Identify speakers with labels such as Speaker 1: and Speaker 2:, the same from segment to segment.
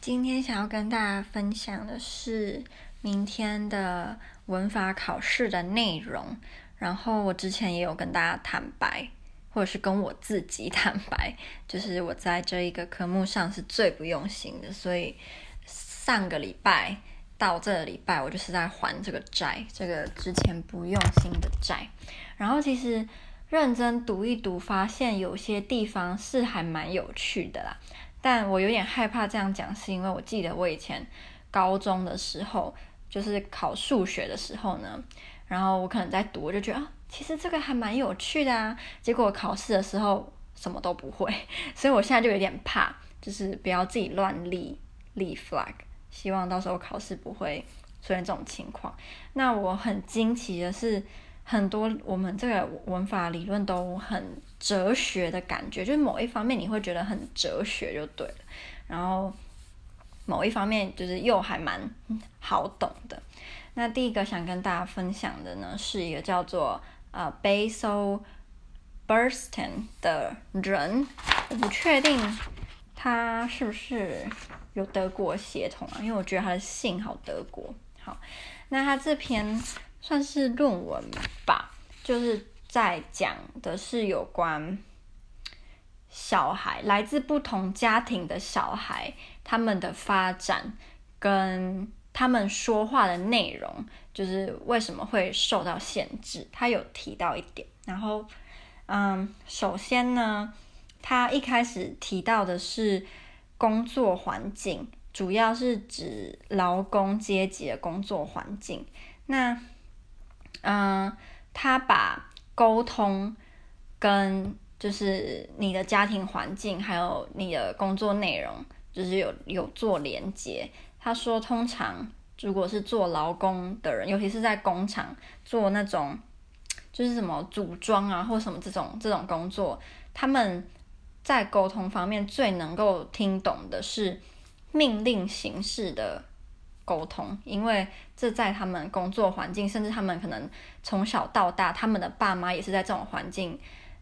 Speaker 1: 今天想要跟大家分享的是明天的文法考试的内容。然后我之前也有跟大家坦白，或者是跟我自己 坦白，就是我在这一个科目上是最不用心的。所以上个礼拜到这个礼拜，我就是在还这个债，这个之前不用心的债。然后其实认真读一读，发现有些地方是还蛮有趣的啦。但我有点害怕这样讲，是因为我记得我以前高中的时候，就是考数学的时候呢，然后我可能在读，我就觉得啊，其实这个还蛮有趣的啊。结果考试的时候什么都不会，所以我现在就有点怕，就是不要自己乱立立 flag。希望到时候考试不会出现这种情况。那我很惊奇的是。很多我们这个文法理论都很哲学的感觉，就是某一方面你会觉得很哲学就对了，然后某一方面就是又还蛮好懂的。那第一个想跟大家分享的呢，是一个叫做呃 Basil Bernstein 的人，我不确定他是不是有德国血统啊，因为我觉得他的姓好德国。好，那他这篇。算是论文吧，就是在讲的是有关小孩，来自不同家庭的小孩，他们的发展跟他们说话的内容，就是为什么会受到限制。他有提到一点，然后，嗯，首先呢，他一开始提到的是工作环境，主要是指劳工阶级的工作环境。那嗯，他把沟通跟就是你的家庭环境，还有你的工作内容，就是有有做连接。他说，通常如果是做劳工的人，尤其是在工厂做那种就是什么组装啊，或什么这种这种工作，他们在沟通方面最能够听懂的是命令形式的。沟通，因为这在他们工作环境，甚至他们可能从小到大，他们的爸妈也是在这种环境，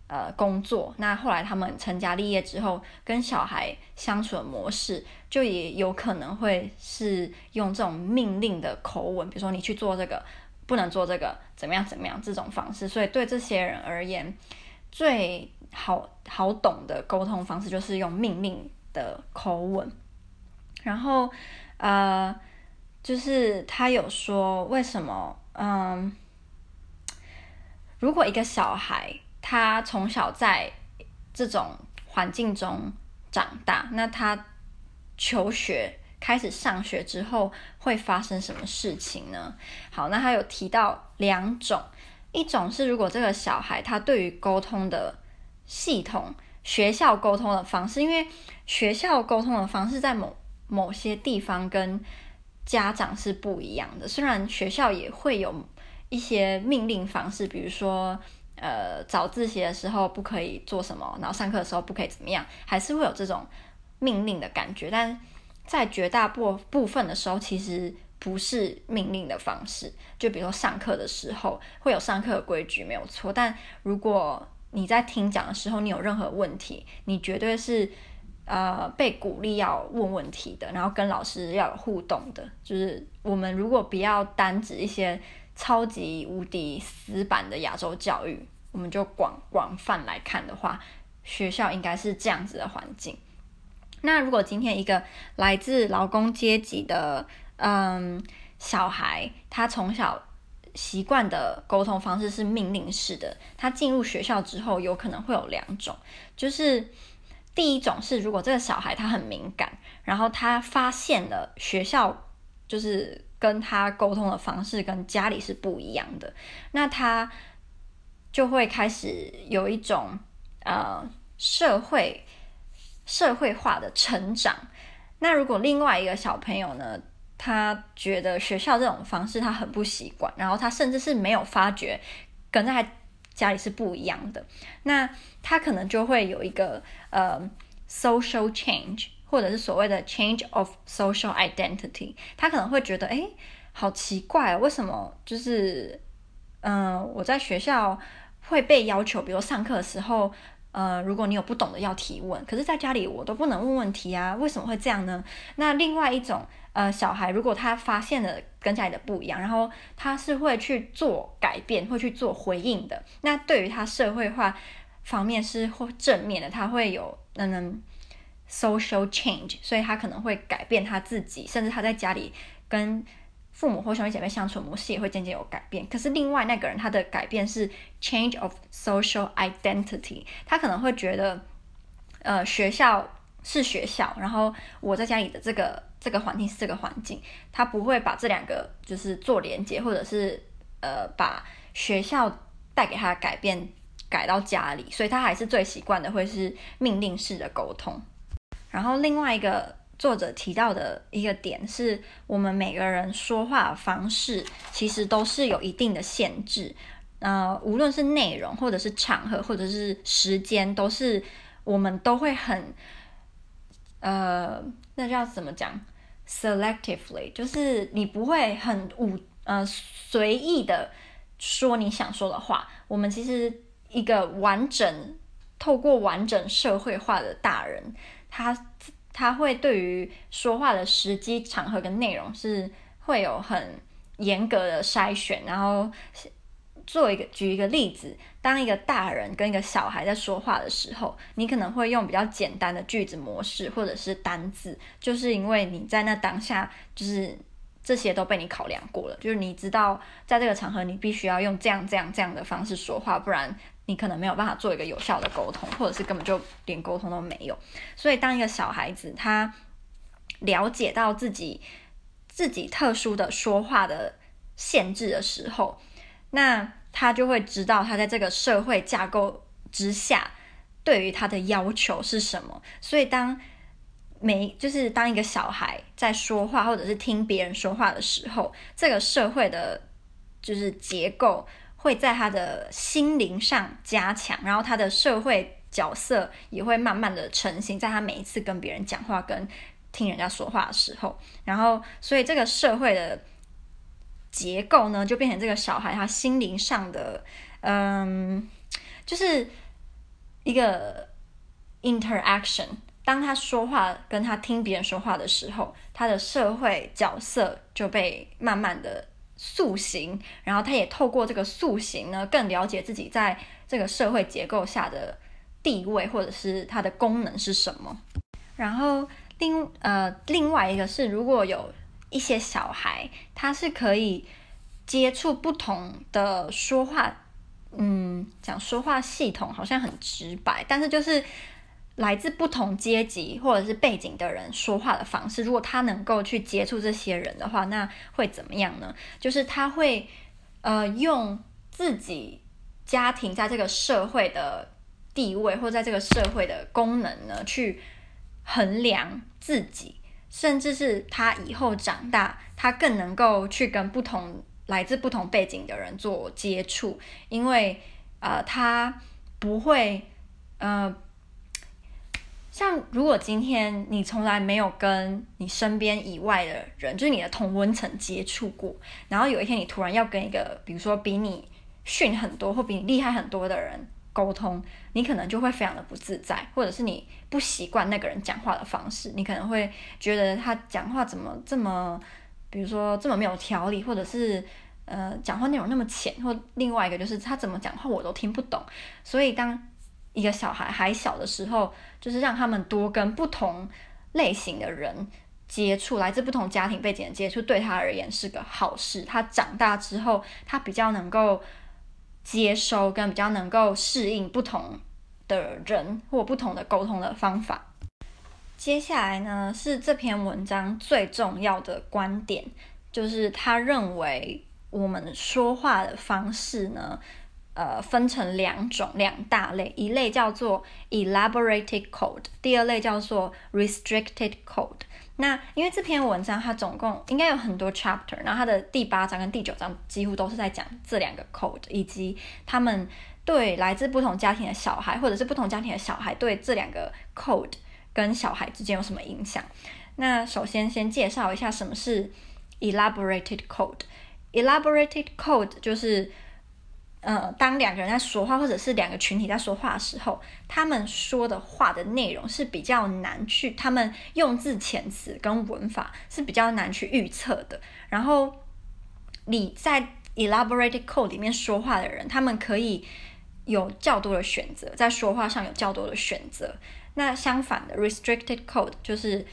Speaker 1: 呃，工作。那后来他们成家立业之后，跟小孩相处的模式，就也有可能会是用这种命令的口吻，比如说你去做这个，不能做这个，怎么样怎么样这种方式。所以对这些人而言，最好好懂的沟通方式就是用命令的口吻。然后，呃。就是他有说，为什么？嗯，如果一个小孩他从小在这种环境中长大，那他求学开始上学之后会发生什么事情呢？好，那他有提到两种，一种是如果这个小孩他对于沟通的系统、学校沟通的方式，因为学校沟通的方式在某某些地方跟家长是不一样的，虽然学校也会有一些命令方式，比如说，呃，早自习的时候不可以做什么，然后上课的时候不可以怎么样，还是会有这种命令的感觉。但在绝大部部分的时候，其实不是命令的方式。就比如说上课的时候会有上课的规矩，没有错。但如果你在听讲的时候，你有任何问题，你绝对是。呃，被鼓励要问问题的，然后跟老师要有互动的，就是我们如果不要单指一些超级无敌死板的亚洲教育，我们就广广泛来看的话，学校应该是这样子的环境。那如果今天一个来自劳工阶级的嗯小孩，他从小习惯的沟通方式是命令式的，他进入学校之后，有可能会有两种，就是。第一种是，如果这个小孩他很敏感，然后他发现了学校就是跟他沟通的方式跟家里是不一样的，那他就会开始有一种呃社会社会化的成长。那如果另外一个小朋友呢，他觉得学校这种方式他很不习惯，然后他甚至是没有发觉跟他。家里是不一样的，那他可能就会有一个呃 social change，或者是所谓的 change of social identity。他可能会觉得，哎，好奇怪啊，为什么就是嗯、我在学校会被要求，比如上课的时候，呃，如果你有不懂的要提问，可是在家里我都不能问问题啊，为什么会这样呢？那另外一种，呃，小孩如果他发现了跟家里的不一样，然后他是会去做改变，会去做回应的，那对于他社会化方面是会正面的，他会有嗯 social change，所以他可能会改变他自己，甚至他在家里跟。父母或兄弟姐妹相处模式也会渐渐有改变，可是另外那个人他的改变是 change of social identity，他可能会觉得，呃，学校是学校，然后我在家里的这个这个环境是这个环境，他不会把这两个就是做连接，或者是呃把学校带给他的改变改到家里，所以他还是最习惯的会是命令式的沟通，然后另外一个。作者提到的一个点是，我们每个人说话方式其实都是有一定的限制，呃，无论是内容，或者是场合，或者是时间，都是我们都会很，呃，那叫怎么讲？selectively，就是你不会很无呃随意的说你想说的话。我们其实一个完整，透过完整社会化的大人，他。他会对于说话的时机、场合跟内容是会有很严格的筛选，然后做一个举一个例子，当一个大人跟一个小孩在说话的时候，你可能会用比较简单的句子模式或者是单字，就是因为你在那当下就是这些都被你考量过了，就是你知道在这个场合你必须要用这样这样这样的方式说话，不然。你可能没有办法做一个有效的沟通，或者是根本就连沟通都没有。所以，当一个小孩子他了解到自己自己特殊的说话的限制的时候，那他就会知道他在这个社会架构之下对于他的要求是什么。所以，当每就是当一个小孩在说话或者是听别人说话的时候，这个社会的就是结构。会在他的心灵上加强，然后他的社会角色也会慢慢的成型，在他每一次跟别人讲话、跟听人家说话的时候，然后所以这个社会的结构呢，就变成这个小孩他心灵上的，嗯，就是一个 interaction。当他说话跟他听别人说话的时候，他的社会角色就被慢慢的。塑形，然后他也透过这个塑形呢，更了解自己在这个社会结构下的地位，或者是它的功能是什么。然后另呃另外一个是，如果有一些小孩，他是可以接触不同的说话，嗯，讲说话系统好像很直白，但是就是。来自不同阶级或者是背景的人说话的方式，如果他能够去接触这些人的话，那会怎么样呢？就是他会，呃，用自己家庭在这个社会的地位，或在这个社会的功能呢，去衡量自己，甚至是他以后长大，他更能够去跟不同来自不同背景的人做接触，因为，呃，他不会，呃。像如果今天你从来没有跟你身边以外的人，就是你的同温层接触过，然后有一天你突然要跟一个，比如说比你逊很多或比你厉害很多的人沟通，你可能就会非常的不自在，或者是你不习惯那个人讲话的方式，你可能会觉得他讲话怎么这么，比如说这么没有条理，或者是呃讲话内容那么浅，或另外一个就是他怎么讲话我都听不懂，所以当。一个小孩还小的时候，就是让他们多跟不同类型的人接触，来自不同家庭背景的接触，对他而言是个好事。他长大之后，他比较能够接收，跟比较能够适应不同的人或不同的沟通的方法。接下来呢，是这篇文章最重要的观点，就是他认为我们说话的方式呢。呃，分成两种两大类，一类叫做 elaborated code，第二类叫做 restricted code。那因为这篇文章它总共应该有很多 chapter，然后它的第八章跟第九章几乎都是在讲这两个 code，以及他们对来自不同家庭的小孩，或者是不同家庭的小孩对这两个 code 跟小孩之间有什么影响。那首先先介绍一下什么是 elaborated code。elaborated code 就是。呃，当两个人在说话，或者是两个群体在说话的时候，他们说的话的内容是比较难去，他们用字遣词跟文法是比较难去预测的。然后你在 elaborated code 里面说话的人，他们可以有较多的选择，在说话上有较多的选择。那相反的，restricted code 就是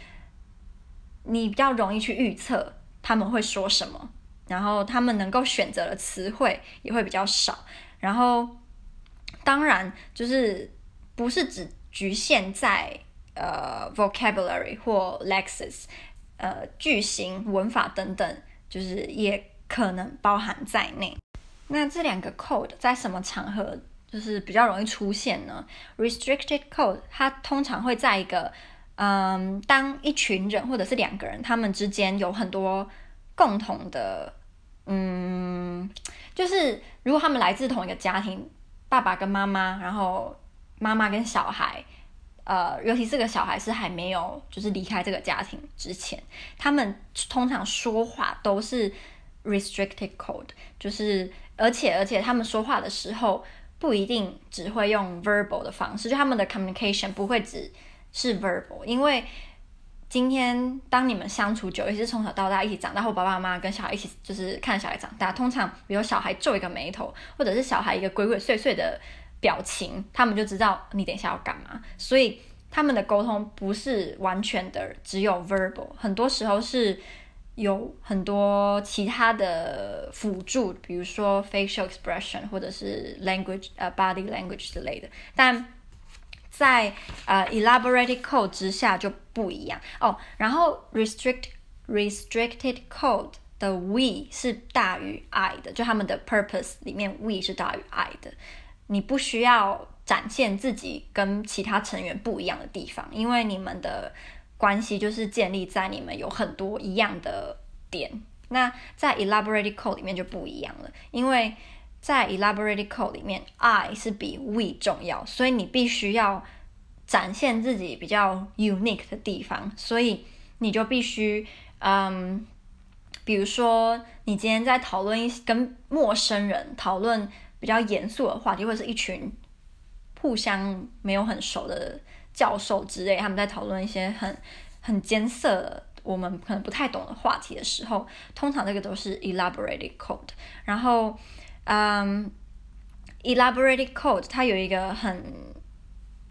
Speaker 1: 你比较容易去预测他们会说什么。然后他们能够选择的词汇也会比较少，然后当然就是不是只局限在呃 vocabulary 或 lexis，呃句型、文法等等，就是也可能包含在内。那这两个 code 在什么场合就是比较容易出现呢？Restricted code 它通常会在一个嗯，当一群人或者是两个人他们之间有很多。共同的，嗯，就是如果他们来自同一个家庭，爸爸跟妈妈，然后妈妈跟小孩，呃，尤其这个小孩是还没有就是离开这个家庭之前，他们通常说话都是 restricted code，就是而且而且他们说话的时候不一定只会用 verbal 的方式，就他们的 communication 不会只是 verbal，因为。今天当你们相处久，尤其是从小到大一起长大，或爸爸妈妈跟小孩一起，就是看小孩长大。通常，比如小孩皱一个眉头，或者是小孩一个鬼鬼祟祟的表情，他们就知道你等一下要干嘛。所以他们的沟通不是完全的只有 verbal，很多时候是有很多其他的辅助，比如说 facial expression 或者是 language，呃，body language 之类的。但在呃 elaborated code 之下就不一样哦。然后 restrict restricted code 的 we 是大于 I 的，就他们的 purpose 里面 we 是大于 I 的。你不需要展现自己跟其他成员不一样的地方，因为你们的关系就是建立在你们有很多一样的点。那在 elaborated code 里面就不一样了，因为。在 elaborated code 里面，I 是比 we 重要，所以你必须要展现自己比较 unique 的地方，所以你就必须，嗯，比如说你今天在讨论一跟陌生人讨论比较严肃的话题，或者是一群互相没有很熟的教授之类，他们在讨论一些很很艰涩我们可能不太懂的话题的时候，通常这个都是 elaborated code，然后。嗯、um，elaborated code 它有一个很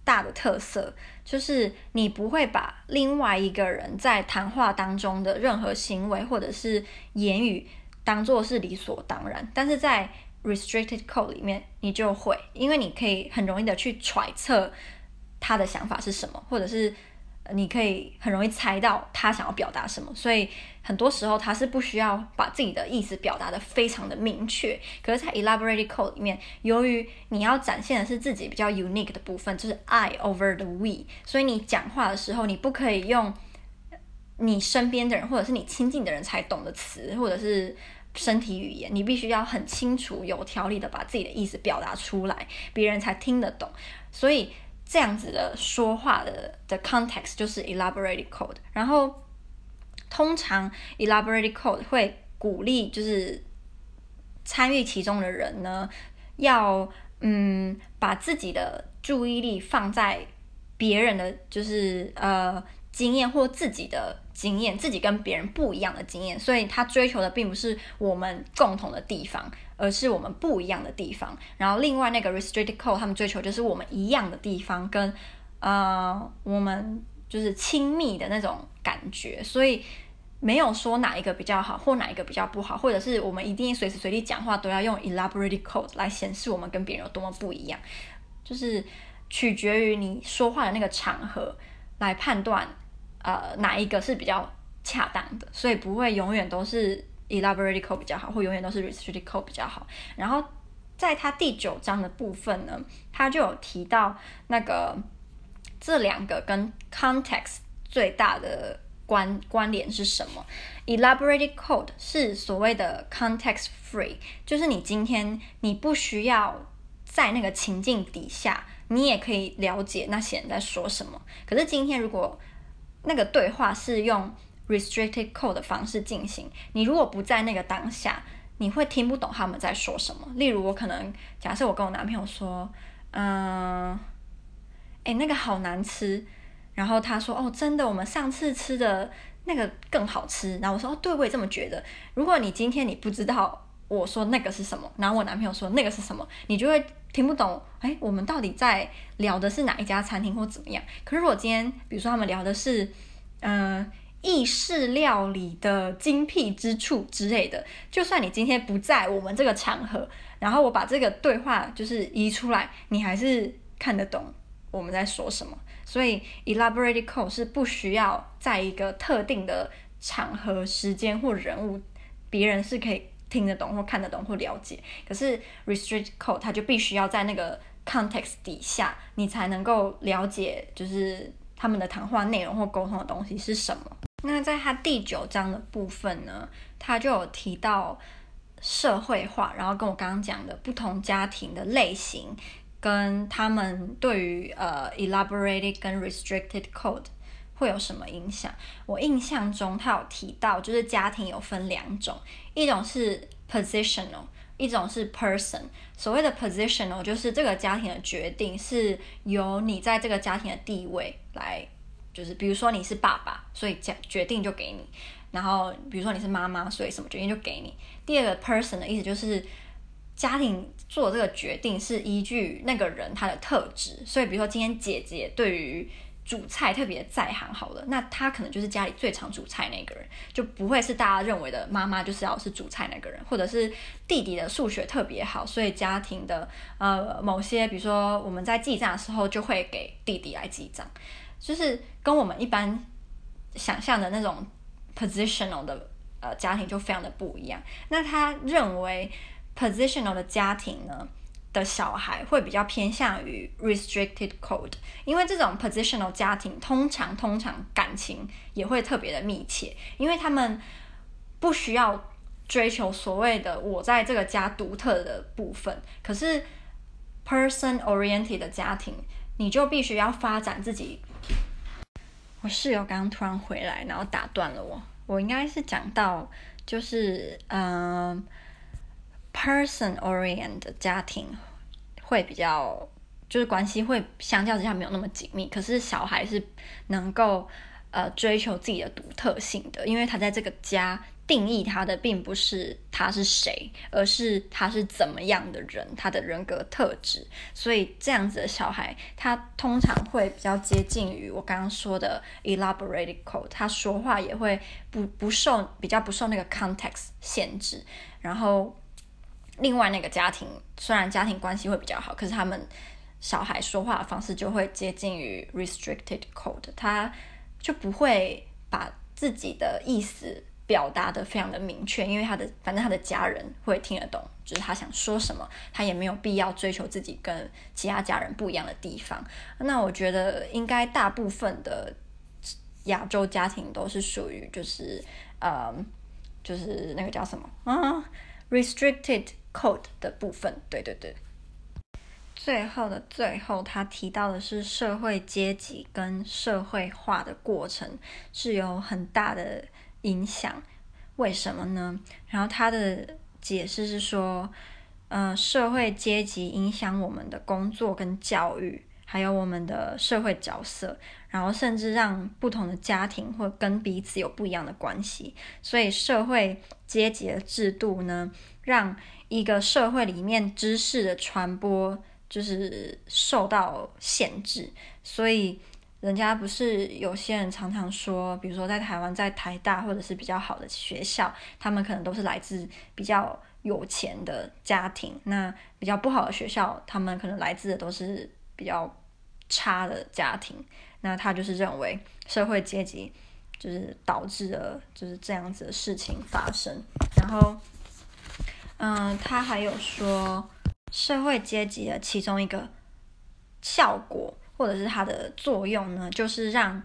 Speaker 1: 大的特色，就是你不会把另外一个人在谈话当中的任何行为或者是言语当做是理所当然，但是在 restricted code 里面你就会，因为你可以很容易的去揣测他的想法是什么，或者是。你可以很容易猜到他想要表达什么，所以很多时候他是不需要把自己的意思表达得非常的明确。可是，在 elaborated code 里面，由于你要展现的是自己比较 unique 的部分，就是 I over the we，所以你讲话的时候，你不可以用你身边的人或者是你亲近的人才懂的词，或者是身体语言，你必须要很清楚、有条理的把自己的意思表达出来，别人才听得懂。所以。这样子的说话的的 context 就是 elaborated code，然后通常 elaborated code 会鼓励就是参与其中的人呢，要嗯把自己的注意力放在别人的就是呃经验或自己的。经验，自己跟别人不一样的经验，所以他追求的并不是我们共同的地方，而是我们不一样的地方。然后另外那个 restricted code，他们追求就是我们一样的地方，跟呃我们就是亲密的那种感觉。所以没有说哪一个比较好，或哪一个比较不好，或者是我们一定随时随地讲话都要用 elaborate code 来显示我们跟别人有多么不一样，就是取决于你说话的那个场合来判断。呃，哪一个是比较恰当的？所以不会永远都是 elaborate code 比较好，或永远都是 restricted code 比较好。然后在它第九章的部分呢，它就有提到那个这两个跟 context 最大的关关联是什么？elaborate code 是所谓的 context free，就是你今天你不需要在那个情境底下，你也可以了解那些人在说什么。可是今天如果那个对话是用 restricted code 的方式进行。你如果不在那个当下，你会听不懂他们在说什么。例如，我可能假设我跟我男朋友说，嗯，哎、欸，那个好难吃，然后他说，哦，真的，我们上次吃的那个更好吃。然后我说，哦，对，我也这么觉得。如果你今天你不知道我说那个是什么，然后我男朋友说那个是什么，你就会听不懂。哎，我们到底在聊的是哪一家餐厅或怎么样？可是如果今天，比如说他们聊的是，嗯、意式料理的精辟之处之类的，就算你今天不在我们这个场合，然后我把这个对话就是移出来，你还是看得懂我们在说什么。所以，elaborate code 是不需要在一个特定的场合、时间或人物，别人是可以听得懂或看得懂或了解。可是，restrict code 它就必须要在那个 context 底下，你才能够了解，就是他们的谈话内容或沟通的东西是什么。那在他第九章的部分呢，他就有提到社会化，然后跟我刚刚讲的不同家庭的类型，跟他们对于呃 elaborated 跟 restricted code 会有什么影响。我印象中他有提到，就是家庭有分两种，一种是 positional，一种是 person。所谓的 positional 就是这个家庭的决定是由你在这个家庭的地位来。就是比如说你是爸爸，所以决决定就给你；然后比如说你是妈妈，所以什么决定就给你。第二个 person 的意思就是家庭做这个决定是依据那个人他的特质，所以比如说今天姐姐对于煮菜特别在行，好了，那她可能就是家里最常煮菜那个人，就不会是大家认为的妈妈就是要是煮菜那个人，或者是弟弟的数学特别好，所以家庭的呃某些比如说我们在记账的时候就会给弟弟来记账。就是跟我们一般想象的那种 positional 的呃家庭就非常的不一样。那他认为 positional 的家庭呢的小孩会比较偏向于 restricted code，因为这种 positional 家庭通常通常感情也会特别的密切，因为他们不需要追求所谓的我在这个家独特的部分。可是 person oriented 的家庭，你就必须要发展自己。我室友刚刚突然回来，然后打断了我。我应该是讲到，就是嗯、，person oriented 的家庭会比较，就是关系会相较之下没有那么紧密。可是小孩是能够呃追求自己的独特性的，因为他在这个家。定义他的并不是他是谁，而是他是怎么样的人，他的人格特质。所以这样子的小孩，他通常会比较接近于我刚刚说的 elaborated code。他说话也会不不受比较不受那个 context 限制。然后另外那个家庭虽然家庭关系会比较好，可是他们小孩说话的方式就会接近于 restricted code。他就不会把自己的意思。表达的非常的明确，因为他的反正他的家人会听得懂，就是他想说什么，他也没有必要追求自己跟其他家人不一样的地方。那我觉得应该大部分的亚洲家庭都是属于就是呃就是那个叫什么啊 restricted code 的部分。对对对。最后的最后，他提到的是社会阶级跟社会化的过程是有很大的。影响为什么呢？然后他的解释是说，呃，社会阶级影响我们的工作跟教育，还有我们的社会角色，然后甚至让不同的家庭会跟彼此有不一样的关系。所以社会阶级的制度呢，让一个社会里面知识的传播就是受到限制，所以。人家不是有些人常常说，比如说在台湾，在台大或者是比较好的学校，他们可能都是来自比较有钱的家庭。那比较不好的学校，他们可能来自的都是比较差的家庭。那他就是认为社会阶级就是导致了就是这样子的事情发生。然后，嗯，他还有说社会阶级的其中一个效果。或者是它的作用呢，就是让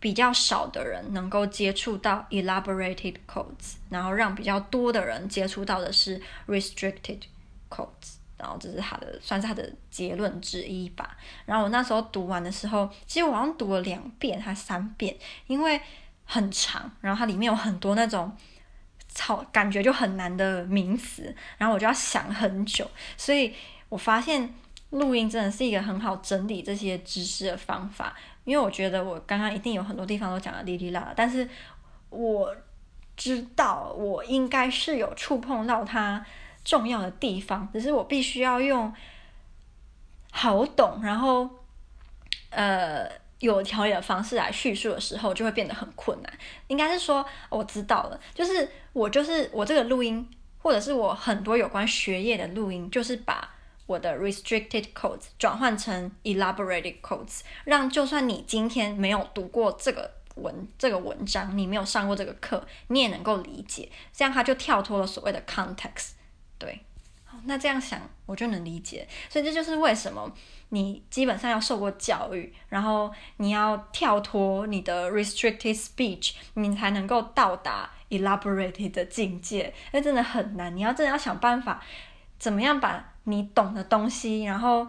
Speaker 1: 比较少的人能够接触到 elaborated codes，然后让比较多的人接触到的是 restricted codes，然后这是它的算是它的结论之一吧。然后我那时候读完的时候，其实我好像读了两遍还三遍，因为很长，然后它里面有很多那种操，感觉就很难的名词，然后我就要想很久，所以我发现录音真的是一个很好整理这些知识的方法，因为我觉得我刚刚一定有很多地方都讲得哩哩啦啦，但是我知道我应该是有触碰到它重要的地方，只是我必须要用好懂，然后呃。有条理的方式来叙述的时候，就会变得很困难。应该是说，我知道了，就是我就是我这个录音，或者是我很多有关学业的录音，就是把我的 restricted codes 转换成 elaborated codes，让就算你今天没有读过这个文这个文章，你没有上过这个课，你也能够理解。这样它就跳脱了所谓的 context，对。那这样想，我就能理解。所以这就是为什么你基本上要受过教育，然后你要跳脱你的 restricted speech，你才能够到达 elaborated 的境界。那真的很难，你要真的要想办法，怎么样把你懂的东西，然后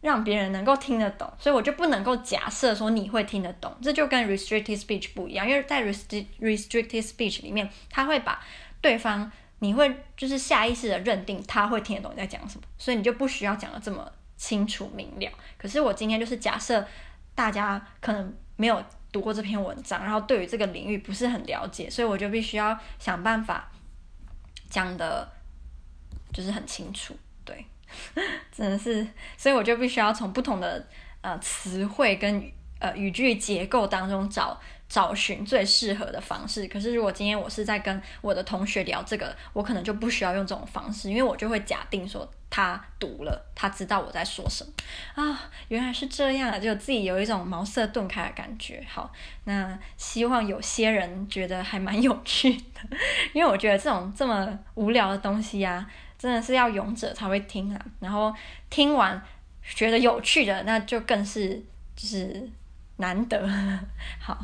Speaker 1: 让别人能够听得懂。所以我就不能够假设说你会听得懂，这就跟 restricted speech 不一样，因为在 restricted restricted speech 里面，他会把对方。你会就是下意识的认定他会听得懂你在讲什么，所以你就不需要讲得这么清楚明了。可是我今天就是假设大家可能没有读过这篇文章，然后对于这个领域不是很了解，所以我就必须要想办法讲得就是很清楚。对，真的是，所以我就必须要从不同的呃词汇跟呃语句结构当中找。找寻最适合的方式。可是，如果今天我是在跟我的同学聊这个，我可能就不需要用这种方式，因为我就会假定说他读了，他知道我在说什么啊。原来是这样，就自己有一种茅塞顿开的感觉。好，那希望有些人觉得还蛮有趣的，因为我觉得这种这么无聊的东西啊，真的是要勇者才会听啊。然后听完觉得有趣的，那就更是就是难得。好。